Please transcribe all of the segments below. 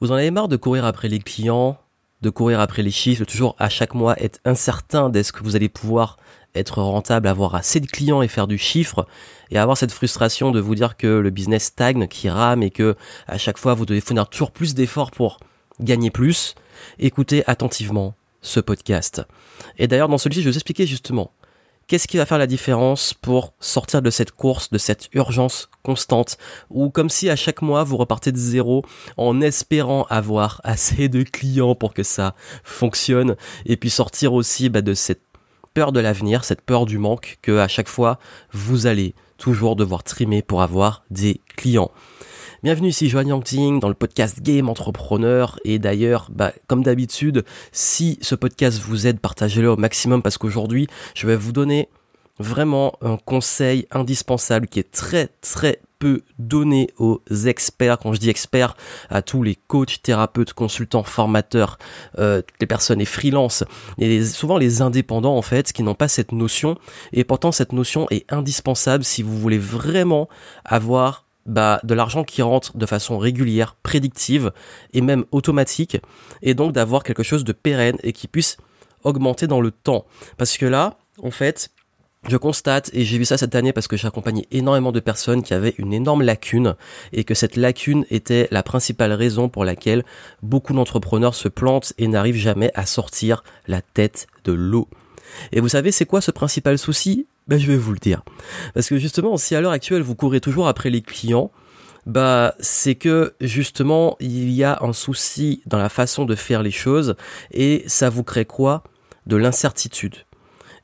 Vous en avez marre de courir après les clients, de courir après les chiffres, toujours à chaque mois être incertain d'est-ce que vous allez pouvoir être rentable, avoir assez de clients et faire du chiffre, et avoir cette frustration de vous dire que le business stagne, qui rame et que à chaque fois vous devez fournir toujours plus d'efforts pour gagner plus, écoutez attentivement ce podcast. Et d'ailleurs dans celui-ci je vais vous expliquer justement Qu'est-ce qui va faire la différence pour sortir de cette course, de cette urgence constante, ou comme si à chaque mois vous repartez de zéro en espérant avoir assez de clients pour que ça fonctionne, et puis sortir aussi bah, de cette peur de l'avenir, cette peur du manque, que à chaque fois vous allez toujours devoir trimer pour avoir des clients. Bienvenue ici Joanne Yangting dans le podcast Game Entrepreneur et d'ailleurs, bah, comme d'habitude, si ce podcast vous aide, partagez-le au maximum parce qu'aujourd'hui, je vais vous donner vraiment un conseil indispensable qui est très très peu donné aux experts. Quand je dis experts, à tous les coachs, thérapeutes, consultants, formateurs, euh, les personnes et freelance, et souvent les indépendants en fait, qui n'ont pas cette notion. Et pourtant cette notion est indispensable si vous voulez vraiment avoir bah, de l'argent qui rentre de façon régulière, prédictive et même automatique, et donc d'avoir quelque chose de pérenne et qui puisse augmenter dans le temps. Parce que là, en fait, je constate, et j'ai vu ça cette année parce que j'ai accompagné énormément de personnes qui avaient une énorme lacune, et que cette lacune était la principale raison pour laquelle beaucoup d'entrepreneurs se plantent et n'arrivent jamais à sortir la tête de l'eau. Et vous savez, c'est quoi ce principal souci? Ben, je vais vous le dire. Parce que justement, si à l'heure actuelle vous courez toujours après les clients, bah c'est que justement il y a un souci dans la façon de faire les choses et ça vous crée quoi? De l'incertitude.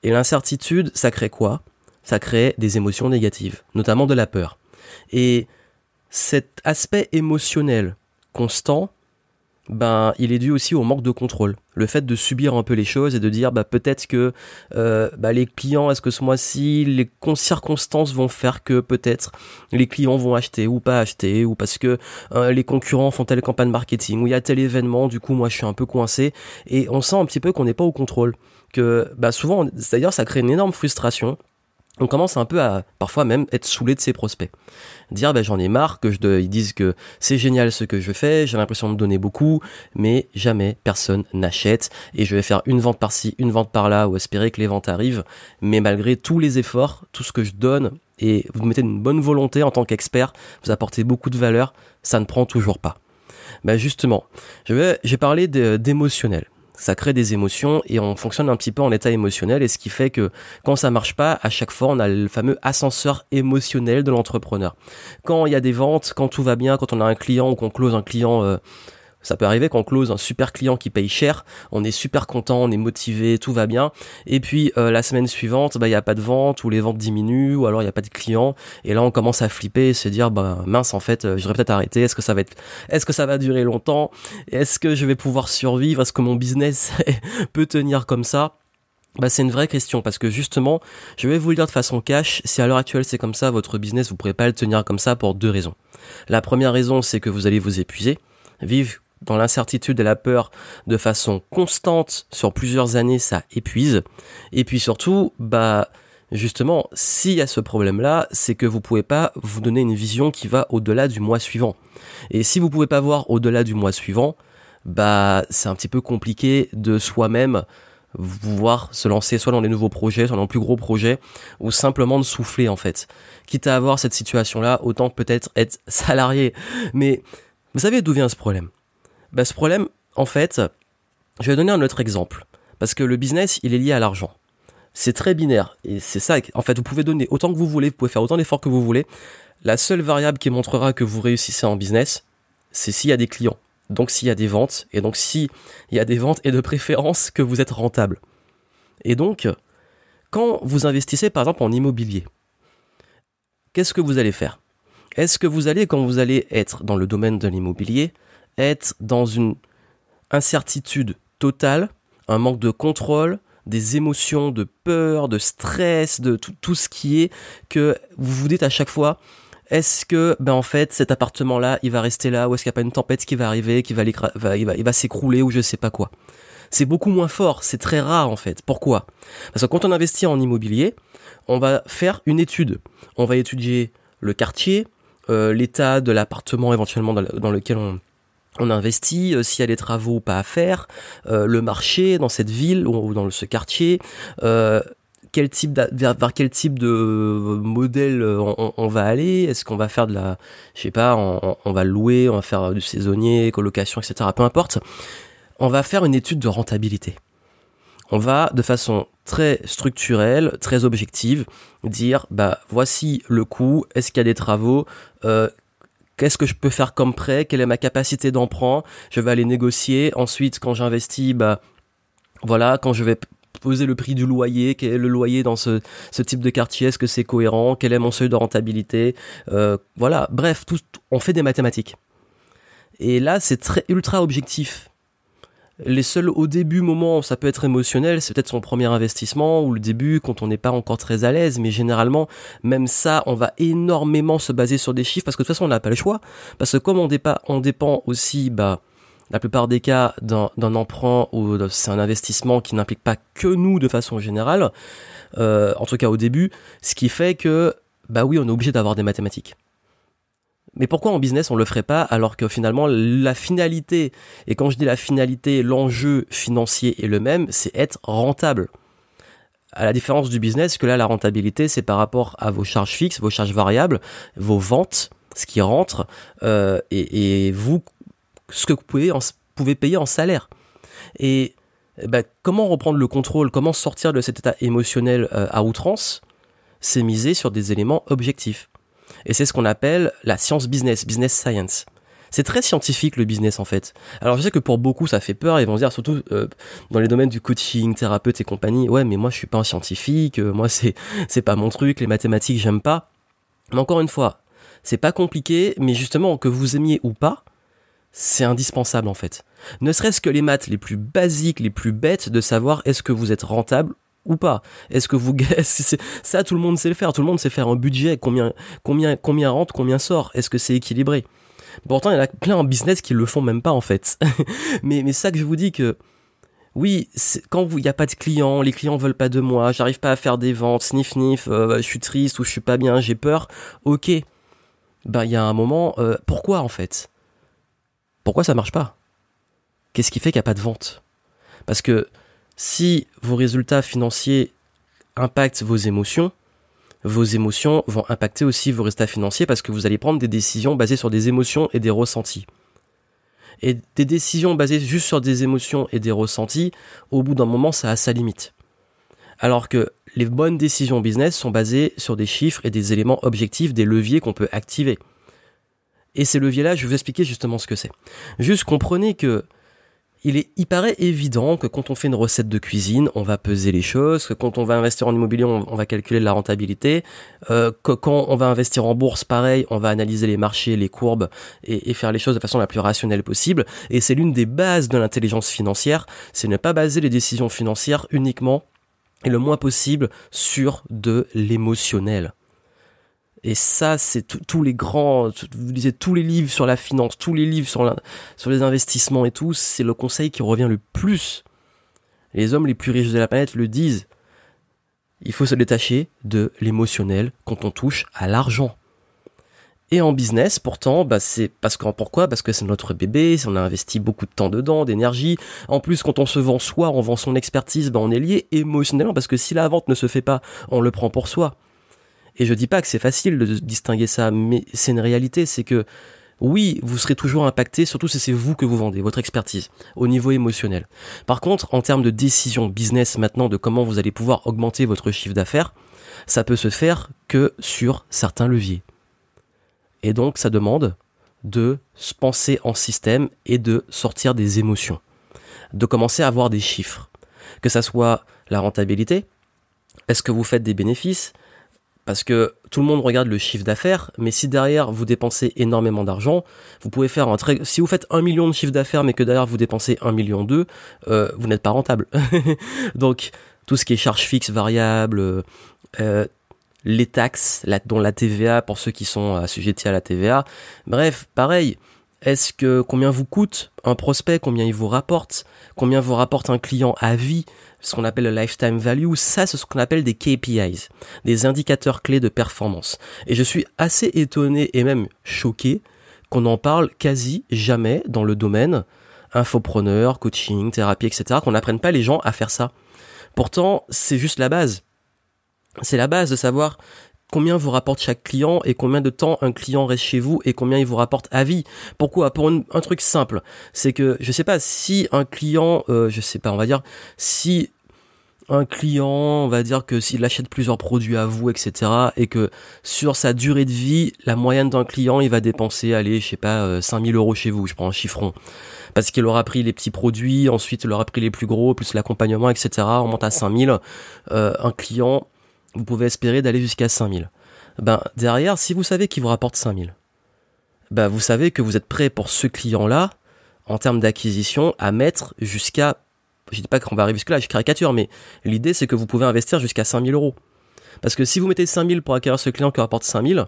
Et l'incertitude, ça crée quoi? Ça crée des émotions négatives, notamment de la peur. Et cet aspect émotionnel constant, ben il est dû aussi au manque de contrôle. Le fait de subir un peu les choses et de dire bah peut-être que euh, bah, les clients, est-ce que ce mois-ci les circonstances vont faire que peut-être les clients vont acheter ou pas acheter ou parce que euh, les concurrents font telle campagne marketing ou il y a tel événement, du coup moi je suis un peu coincé et on sent un petit peu qu'on n'est pas au contrôle. Que bah souvent, d'ailleurs ça crée une énorme frustration on commence un peu à parfois même être saoulé de ses prospects. Dire ben j'en ai marre que je ils disent que c'est génial ce que je fais, j'ai l'impression de donner beaucoup, mais jamais personne n'achète et je vais faire une vente par-ci, une vente par-là ou espérer que les ventes arrivent, mais malgré tous les efforts, tout ce que je donne et vous mettez une bonne volonté en tant qu'expert, vous apportez beaucoup de valeur, ça ne prend toujours pas. Ben justement, j'ai parlé d'émotionnel ça crée des émotions et on fonctionne un petit peu en état émotionnel et ce qui fait que quand ça marche pas, à chaque fois on a le fameux ascenseur émotionnel de l'entrepreneur. Quand il y a des ventes, quand tout va bien, quand on a un client ou qu'on close un client euh, ça peut arriver qu'on close un super client qui paye cher, on est super content, on est motivé, tout va bien. Et puis euh, la semaine suivante, bah il y a pas de vente ou les ventes diminuent ou alors il y a pas de clients. Et là on commence à flipper et se dire bah mince en fait, euh, j'aurais peut-être arrêté, est-ce que ça va être est-ce que ça va durer longtemps? Est-ce que je vais pouvoir survivre? Est-ce que mon business peut tenir comme ça? Bah, c'est une vraie question parce que justement, je vais vous le dire de façon cash, si à l'heure actuelle c'est comme ça, votre business, vous pourrez pas le tenir comme ça pour deux raisons. La première raison, c'est que vous allez vous épuiser, vivre dans l'incertitude et la peur de façon constante sur plusieurs années, ça épuise. Et puis surtout, bah, justement, s'il y a ce problème-là, c'est que vous pouvez pas vous donner une vision qui va au-delà du mois suivant. Et si vous pouvez pas voir au-delà du mois suivant, bah, c'est un petit peu compliqué de soi-même pouvoir se lancer soit dans des nouveaux projets, soit dans plus gros projets, ou simplement de souffler en fait. Quitte à avoir cette situation-là, autant peut-être être salarié. Mais vous savez d'où vient ce problème? Bah, ce problème, en fait, je vais donner un autre exemple. Parce que le business, il est lié à l'argent. C'est très binaire. Et c'est ça, en fait, vous pouvez donner autant que vous voulez, vous pouvez faire autant d'efforts que vous voulez. La seule variable qui montrera que vous réussissez en business, c'est s'il y a des clients. Donc s'il y a des ventes. Et donc s'il y a des ventes et de préférence que vous êtes rentable. Et donc, quand vous investissez par exemple en immobilier, qu'est-ce que vous allez faire? Est-ce que vous allez, quand vous allez être dans le domaine de l'immobilier, être dans une incertitude totale, un manque de contrôle, des émotions de peur, de stress, de tout, ce qui est que vous vous dites à chaque fois est-ce que ben en fait cet appartement là il va rester là ou est-ce qu'il n'y a pas une tempête qui va arriver qui va, il va, il va s'écrouler ou je sais pas quoi. C'est beaucoup moins fort c'est très rare en fait. Pourquoi? Parce que quand on investit en immobilier on va faire une étude. On va étudier le quartier euh, l'état de l'appartement éventuellement dans lequel on on investit, s'il y a des travaux ou pas à faire, le marché dans cette ville ou dans ce quartier, quel type vers, quel type de modèle on, va aller? Est-ce qu'on va faire de la, je sais pas, on, va louer, on va faire du saisonnier, colocation, etc. Peu importe. On va faire une étude de rentabilité on va de façon très structurelle, très objective, dire bah voici le coût, est-ce qu'il y a des travaux, euh, qu'est-ce que je peux faire comme prêt, quelle est ma capacité d'emprunt, je vais aller négocier. Ensuite, quand j'investis, bah voilà, quand je vais poser le prix du loyer, quel est le loyer dans ce, type de quartier, est-ce que c'est cohérent, quel est mon seuil de rentabilité, euh, voilà, bref, tout, on fait des mathématiques. Et là, c'est très ultra objectif. Les seuls au début moments, ça peut être émotionnel, c'est peut-être son premier investissement ou le début quand on n'est pas encore très à l'aise, mais généralement, même ça, on va énormément se baser sur des chiffres parce que de toute façon, on n'a pas le choix. Parce que comme on, dépend, on dépend aussi, bah, la plupart des cas d'un emprunt ou c'est un investissement qui n'implique pas que nous de façon générale, euh, en tout cas au début, ce qui fait que, bah oui, on est obligé d'avoir des mathématiques. Mais pourquoi en business on le ferait pas alors que finalement la finalité, et quand je dis la finalité, l'enjeu financier est le même, c'est être rentable. À la différence du business, que là la rentabilité c'est par rapport à vos charges fixes, vos charges variables, vos ventes, ce qui rentre, euh, et, vous, ce que vous pouvez, pouvez payer en salaire. Et bah, comment reprendre le contrôle, comment sortir de cet état émotionnel euh, à outrance, c'est miser sur des éléments objectifs. Et c'est ce qu'on appelle la science business, business science. C'est très scientifique le business en fait. Alors je sais que pour beaucoup ça fait peur, ils vont se dire surtout euh, dans les domaines du coaching, thérapeute et compagnie, ouais mais moi je suis pas un scientifique, euh, moi c'est c'est pas mon truc, les mathématiques j'aime pas. Mais encore une fois, c'est pas compliqué, mais justement que vous aimiez ou pas, c'est indispensable en fait. Ne serait-ce que les maths les plus basiques, les plus bêtes de savoir est-ce que vous êtes rentable ou pas. Est-ce que vous ça tout le monde sait le faire, tout le monde sait faire un budget, combien combien combien rentre, combien sort, est-ce que c'est équilibré? Pourtant, il y en a plein en business qui le font même pas en fait. mais mais ça que je vous dis que oui, quand il n'y a pas de clients, les clients veulent pas de moi, j'arrive pas à faire des ventes, sniff sniff, euh, je suis triste ou je suis pas bien, j'ai peur. OK. Ben il y a un moment euh, pourquoi en fait? Pourquoi ça marche pas? Qu'est-ce qui fait qu'il n'y a pas de vente? Parce que si vos résultats financiers impactent vos émotions, vos émotions vont impacter aussi vos résultats financiers parce que vous allez prendre des décisions basées sur des émotions et des ressentis. Et des décisions basées juste sur des émotions et des ressentis, au bout d'un moment, ça a sa limite. Alors que les bonnes décisions business sont basées sur des chiffres et des éléments objectifs, des leviers qu'on peut activer. Et ces leviers-là, je vais vous expliquer justement ce que c'est. Juste comprenez que il, est, il paraît évident que quand on fait une recette de cuisine, on va peser les choses, que quand on va investir en immobilier, on, va calculer la rentabilité, euh, que quand on va investir en bourse, pareil, on va analyser les marchés, les courbes et, et faire les choses de façon la plus rationnelle possible. Et c'est l'une des bases de l'intelligence financière, c'est ne pas baser les décisions financières uniquement et le moins possible sur de l'émotionnel. Et ça, c'est tous les grands, vous lisez tous les livres sur la finance, tous les livres sur, les investissements et tout, c'est le conseil qui revient le plus. Les hommes les plus riches de la planète le disent. Il faut se détacher de l'émotionnel quand on touche à l'argent. Et en business, pourtant, bah c'est parce que pourquoi? Parce que c'est notre bébé, on a investi beaucoup de temps dedans, d'énergie. En plus, quand on se vend soi, on vend son expertise, bah on est lié émotionnellement parce que si la vente ne se fait pas, on le prend pour soi. Et je dis pas que c'est facile de distinguer ça, mais c'est une réalité, c'est que oui, vous serez toujours impacté, surtout si c'est vous que vous vendez, votre expertise, au niveau émotionnel. Par contre, en termes de décision business maintenant, de comment vous allez pouvoir augmenter votre chiffre d'affaires, ça peut se faire que sur certains leviers. Et donc, ça demande de se penser en système et de sortir des émotions. De commencer à avoir des chiffres. Que ça soit la rentabilité, est-ce que vous faites des bénéfices parce que tout le monde regarde le chiffre d'affaires, mais si derrière vous dépensez énormément d'argent, vous pouvez faire un très... Si vous faites un million de chiffre d'affaires, mais que derrière vous dépensez un million deux, euh, vous n'êtes pas rentable. Donc tout ce qui est charges fixes, variables, euh, les taxes, dont la TVA pour ceux qui sont assujettis à la TVA. Bref, pareil. Est-ce que combien vous coûte un prospect, combien il vous rapporte, combien vous rapporte un client à vie, ce qu'on appelle le lifetime value, ça c'est ce qu'on appelle des KPIs, des indicateurs clés de performance. Et je suis assez étonné et même choqué qu'on en parle quasi jamais dans le domaine infopreneur, coaching, thérapie, etc. Qu'on n'apprenne pas les gens à faire ça. Pourtant, c'est juste la base. C'est la base de savoir combien vous rapporte chaque client et combien de temps un client reste chez vous et combien il vous rapporte à vie. Pourquoi? Pour un truc simple, c'est que je sais pas si un client, euh, je sais pas, on va dire si un client, on va dire que s'il achète plusieurs produits à vous, etc., et que sur sa durée de vie, la moyenne d'un client, il va dépenser, allez, je sais pas, 5000 euh, euros chez vous, je prends un chiffron. Parce qu'il aura pris les petits produits, ensuite il aura pris les plus gros, plus l'accompagnement, etc., on monte à 5000. Euh, un client, vous pouvez espérer d'aller jusqu'à 5000. Ben, derrière, si vous savez qu'il vous rapporte 5000, ben, vous savez que vous êtes prêt pour ce client-là, en termes d'acquisition, à mettre jusqu'à, je dis pas qu'on va arriver jusque là, je caricature, mais l'idée c'est que vous pouvez investir jusqu'à 5000 euros. Parce que si vous mettez 5000 pour acquérir ce client qui rapporte 5000,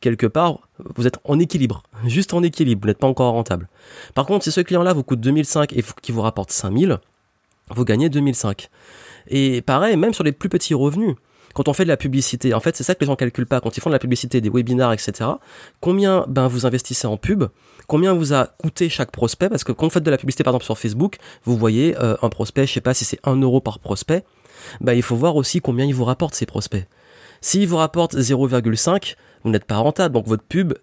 quelque part, vous êtes en équilibre, juste en équilibre, vous n'êtes pas encore rentable. Par contre, si ce client-là vous coûte 2005 et qui vous rapporte 5000, vous gagnez 2005. Et pareil, même sur les plus petits revenus, quand on fait de la publicité, en fait, c'est ça que les gens calculent pas. Quand ils font de la publicité, des webinars, etc., combien ben, vous investissez en pub? Combien vous a coûté chaque prospect? Parce que quand vous faites de la publicité, par exemple, sur Facebook, vous voyez euh, un prospect, je sais pas si c'est 1 euro par prospect, ben, il faut voir aussi combien il vous rapporte ces prospects. S'il vous rapporte 0,5, vous n'êtes pas rentable. Donc votre pub,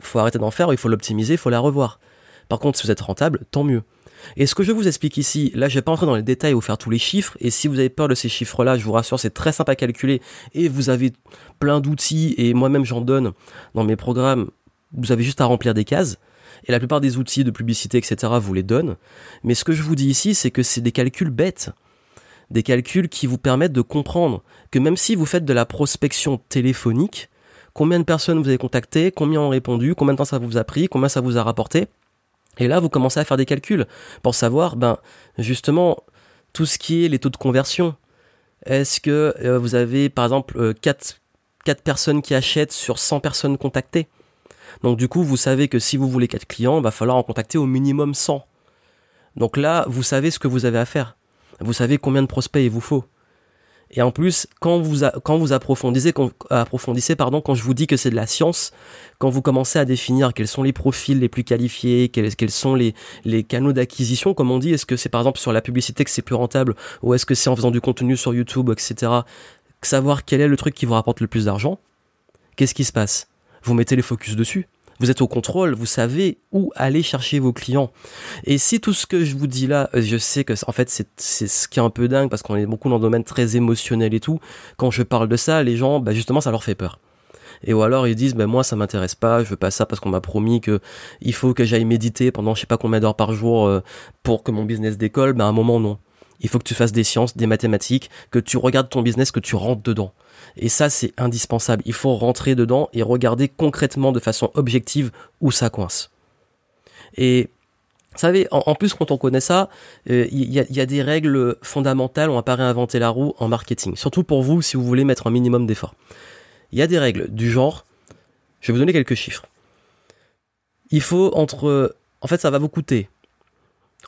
faut arrêter d'en faire, il faut l'optimiser, il faut la revoir. Par contre, si vous êtes rentable, tant mieux. Et ce que je vous explique ici, là je vais pas entrer dans les détails ou faire tous les chiffres, et si vous avez peur de ces chiffres-là, je vous rassure, c'est très simple à calculer, et vous avez plein d'outils, et moi-même j'en donne dans mes programmes, vous avez juste à remplir des cases, et la plupart des outils de publicité, etc., vous les donne. Mais ce que je vous dis ici, c'est que c'est des calculs bêtes, des calculs qui vous permettent de comprendre que même si vous faites de la prospection téléphonique, combien de personnes vous avez contacté, combien ont répondu, combien de temps ça vous a pris, combien ça vous a rapporté, et là, vous commencez à faire des calculs pour savoir, ben, justement, tout ce qui est les taux de conversion. Est-ce que euh, vous avez, par exemple, 4, euh, personnes qui achètent sur 100 personnes contactées? Donc, du coup, vous savez que si vous voulez 4 clients, il va falloir en contacter au minimum 100. Donc là, vous savez ce que vous avez à faire. Vous savez combien de prospects il vous faut. Et en plus, quand vous, quand vous approfondissez, quand, approfondissez pardon, quand je vous dis que c'est de la science, quand vous commencez à définir quels sont les profils les plus qualifiés, quels, quels sont les, les canaux d'acquisition, comme on dit, est-ce que c'est par exemple sur la publicité que c'est plus rentable, ou est-ce que c'est en faisant du contenu sur YouTube, etc. Savoir quel est le truc qui vous rapporte le plus d'argent, qu'est-ce qui se passe? Vous mettez les focus dessus. Vous êtes au contrôle, vous savez où aller chercher vos clients. Et si tout ce que je vous dis là, euh, je sais que en fait c'est ce qui est un peu dingue parce qu'on est beaucoup dans un domaine très émotionnel et tout. Quand je parle de ça, les gens, bah justement, ça leur fait peur. Et ou alors ils disent, ben moi ça m'intéresse pas, je veux pas ça parce qu'on m'a promis que il faut que j'aille méditer pendant je sais pas combien d'heures par jour euh, pour que mon business décolle. Ben à un moment non. Il faut que tu fasses des sciences, des mathématiques, que tu regardes ton business, que tu rentres dedans. Et ça, c'est indispensable. Il faut rentrer dedans et regarder concrètement de façon objective où ça coince. Et vous savez, en, plus, quand on connaît ça, euh, il y, a, des règles fondamentales, on va pas réinventer la roue en marketing. Surtout pour vous, si vous voulez mettre un minimum d'effort. Il y a des règles du genre, je vais vous donner quelques chiffres. Il faut entre, en fait, ça va vous coûter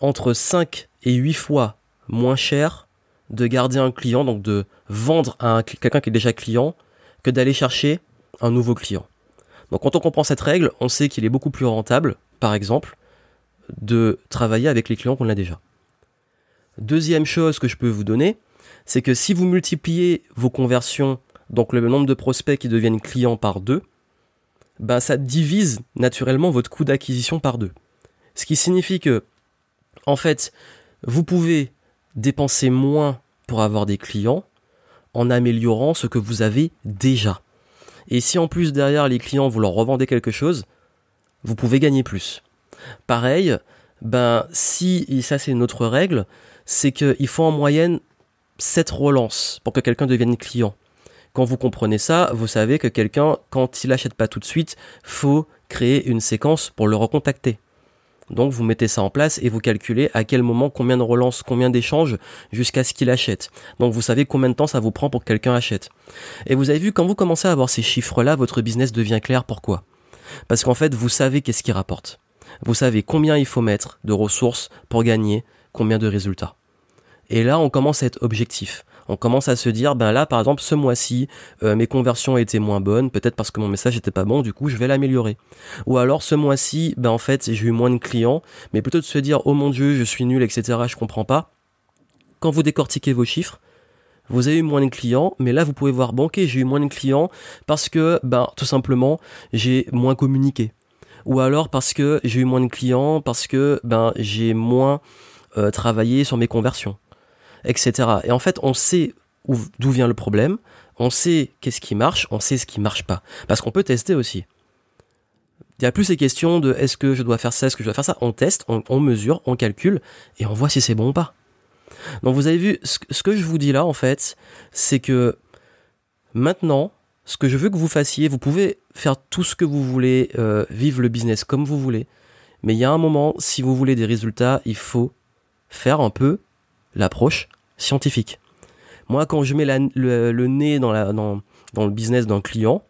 entre 5 et 8 fois moins cher de garder un client, donc de vendre à quelqu'un qui est déjà client, que d'aller chercher un nouveau client. Donc quand on comprend cette règle, on sait qu'il est beaucoup plus rentable, par exemple, de travailler avec les clients qu'on a déjà. Deuxième chose que je peux vous donner, c'est que si vous multipliez vos conversions, donc le nombre de prospects qui deviennent clients par deux, ben ça divise naturellement votre coût d'acquisition par deux. Ce qui signifie que, en fait, vous pouvez dépenser moins pour avoir des clients en améliorant ce que vous avez déjà. Et si en plus derrière les clients vous leur revendez quelque chose, vous pouvez gagner plus. Pareil, ben si, ça c'est une autre règle, c'est qu'il faut en moyenne 7 relances pour que quelqu'un devienne client. Quand vous comprenez ça, vous savez que quelqu'un, quand il n'achète pas tout de suite, faut créer une séquence pour le recontacter. Donc vous mettez ça en place et vous calculez à quel moment, combien de relances, combien d'échanges jusqu'à ce qu'il achète. Donc vous savez combien de temps ça vous prend pour que quelqu'un achète. Et vous avez vu, quand vous commencez à avoir ces chiffres-là, votre business devient clair. Pourquoi? Parce qu'en fait, vous savez qu'est-ce qui rapporte. Vous savez combien il faut mettre de ressources pour gagner combien de résultats. Et là, on commence à être objectif. On commence à se dire, ben là, par exemple, ce mois-ci, euh, mes conversions étaient moins bonnes, peut-être parce que mon message était pas bon, du coup, je vais l'améliorer. Ou alors, ce mois-ci, ben en fait, j'ai eu moins de clients, mais plutôt de se dire, oh mon dieu, je suis nul, etc., je comprends pas. Quand vous décortiquez vos chiffres, vous avez eu moins de clients, mais là vous pouvez voir, bon ok, j'ai eu moins de clients parce que, ben tout simplement, j'ai moins communiqué. Ou alors parce que j'ai eu moins de clients, parce que ben j'ai moins euh, travaillé sur mes conversions, etc. Et en fait, on sait d'où vient le problème, on sait qu'est-ce qui marche, on sait ce qui marche pas. Parce qu'on peut tester aussi. Il n'y a plus ces questions de est-ce que je dois faire ça, est-ce que je dois faire ça. On teste, on mesure, on calcule et on voit si c'est bon ou pas. Donc vous avez vu, ce, que je vous dis là, en fait, c'est que maintenant, ce que je veux que vous fassiez, vous pouvez faire tout ce que vous voulez, euh, vivre le business comme vous voulez, mais il y a un moment, si vous voulez des résultats, il faut faire un peu l'approche scientifique. Moi, quand je mets le, nez dans, dans, le business d'un client,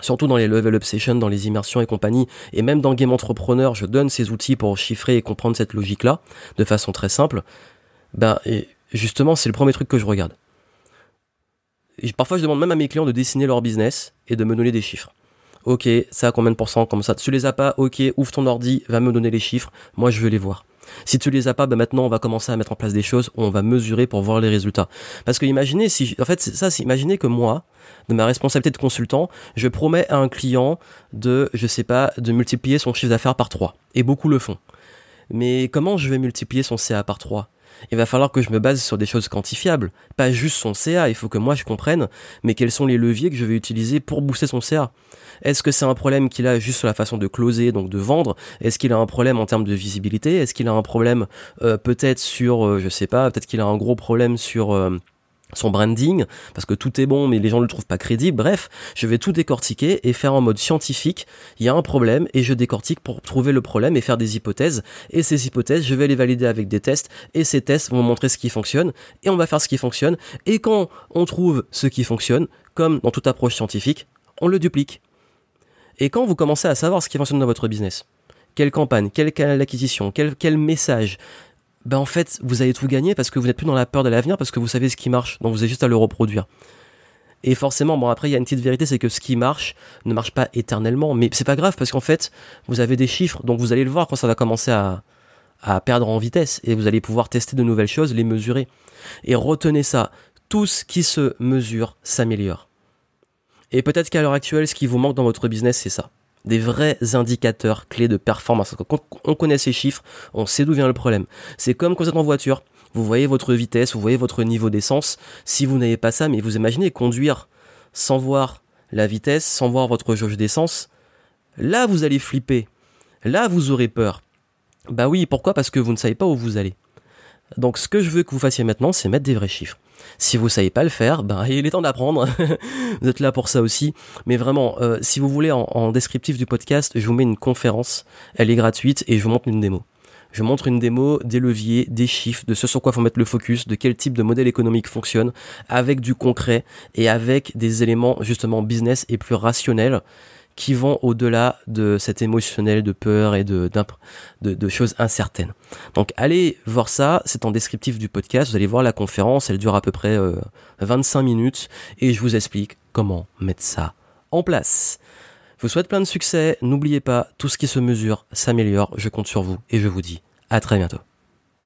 surtout dans les level up sessions, dans les immersions et compagnie, et même dans Game Entrepreneur, je donne ces outils pour chiffrer et comprendre cette logique-là de façon très simple ben justement c'est le premier truc que je regarde. parfois je demande même à mes clients de dessiner leur business et de me donner des chiffres. Ok, ça a combien de pourcents comme ça Tu les as pas Ok, ouvre ton ordi, va me donner les chiffres. Moi je veux les voir. Si tu les as pas, ben maintenant on va commencer à mettre en place des choses on va mesurer pour voir les résultats. Parce que imaginez si, en fait ça, c'est imaginez que moi, de ma responsabilité de consultant, je promets à un client de, je sais pas, de multiplier son chiffre d'affaires par 3. Et beaucoup le font. Mais comment je vais multiplier son CA par 3 il va falloir que je me base sur des choses quantifiables, pas juste son CA, il faut que moi je comprenne, mais quels sont les leviers que je vais utiliser pour booster son CA. Est-ce que c'est un problème qu'il a juste sur la façon de closer, donc de vendre? Est-ce qu'il a un problème en termes de visibilité? Est-ce qu'il a un problème euh, peut-être sur, euh, je sais pas, peut-être qu'il a un gros problème sur... Euh, son branding, parce que tout est bon, mais les gens ne le trouvent pas crédible. Bref, je vais tout décortiquer et faire en mode scientifique. Il y a un problème et je décortique pour trouver le problème et faire des hypothèses. Et ces hypothèses, je vais les valider avec des tests et ces tests vont montrer ce qui fonctionne et on va faire ce qui fonctionne. Et quand on trouve ce qui fonctionne, comme dans toute approche scientifique, on le duplique. Et quand vous commencez à savoir ce qui fonctionne dans votre business, quelle campagne, quel canal d'acquisition, quel, quel message, ben en fait, vous allez tout gagner parce que vous n'êtes plus dans la peur de l'avenir parce que vous savez ce qui marche. Donc vous avez juste à le reproduire. Et forcément, bon après il y a une petite vérité, c'est que ce qui marche ne marche pas éternellement, mais c'est pas grave parce qu'en fait vous avez des chiffres, donc vous allez le voir quand ça va commencer à, à perdre en vitesse et vous allez pouvoir tester de nouvelles choses, les mesurer. Et retenez ça, tout ce qui se mesure s'améliore. Et peut-être qu'à l'heure actuelle, ce qui vous manque dans votre business, c'est ça des vrais indicateurs clés de performance. Quand on connaît ces chiffres, on sait d'où vient le problème. C'est comme quand vous êtes en voiture, vous voyez votre vitesse, vous voyez votre niveau d'essence. Si vous n'avez pas ça, mais vous imaginez conduire sans voir la vitesse, sans voir votre jauge d'essence, là vous allez flipper. Là vous aurez peur. Bah oui, pourquoi? Parce que vous ne savez pas où vous allez. Donc ce que je veux que vous fassiez maintenant, c'est mettre des vrais chiffres. Si vous savez pas le faire, ben il est temps d'apprendre. vous êtes là pour ça aussi. Mais vraiment, euh, si vous voulez en, descriptif du podcast, je vous mets une conférence. Elle est gratuite et je vous montre une démo. Je montre une démo des leviers, des chiffres, de ce sur quoi faut mettre le focus, de quel type de modèle économique fonctionne, avec du concret et avec des éléments justement business et plus rationnels qui vont au-delà de cet émotionnel de peur et de, choses incertaines. Donc allez voir ça, c'est en descriptif du podcast, vous allez voir la conférence, elle dure à peu près 25 euh, minutes et je vous explique comment mettre ça en place. Je vous souhaite plein de succès, n'oubliez pas, tout ce qui se mesure s'améliore, je compte sur vous et je vous dis à très bientôt.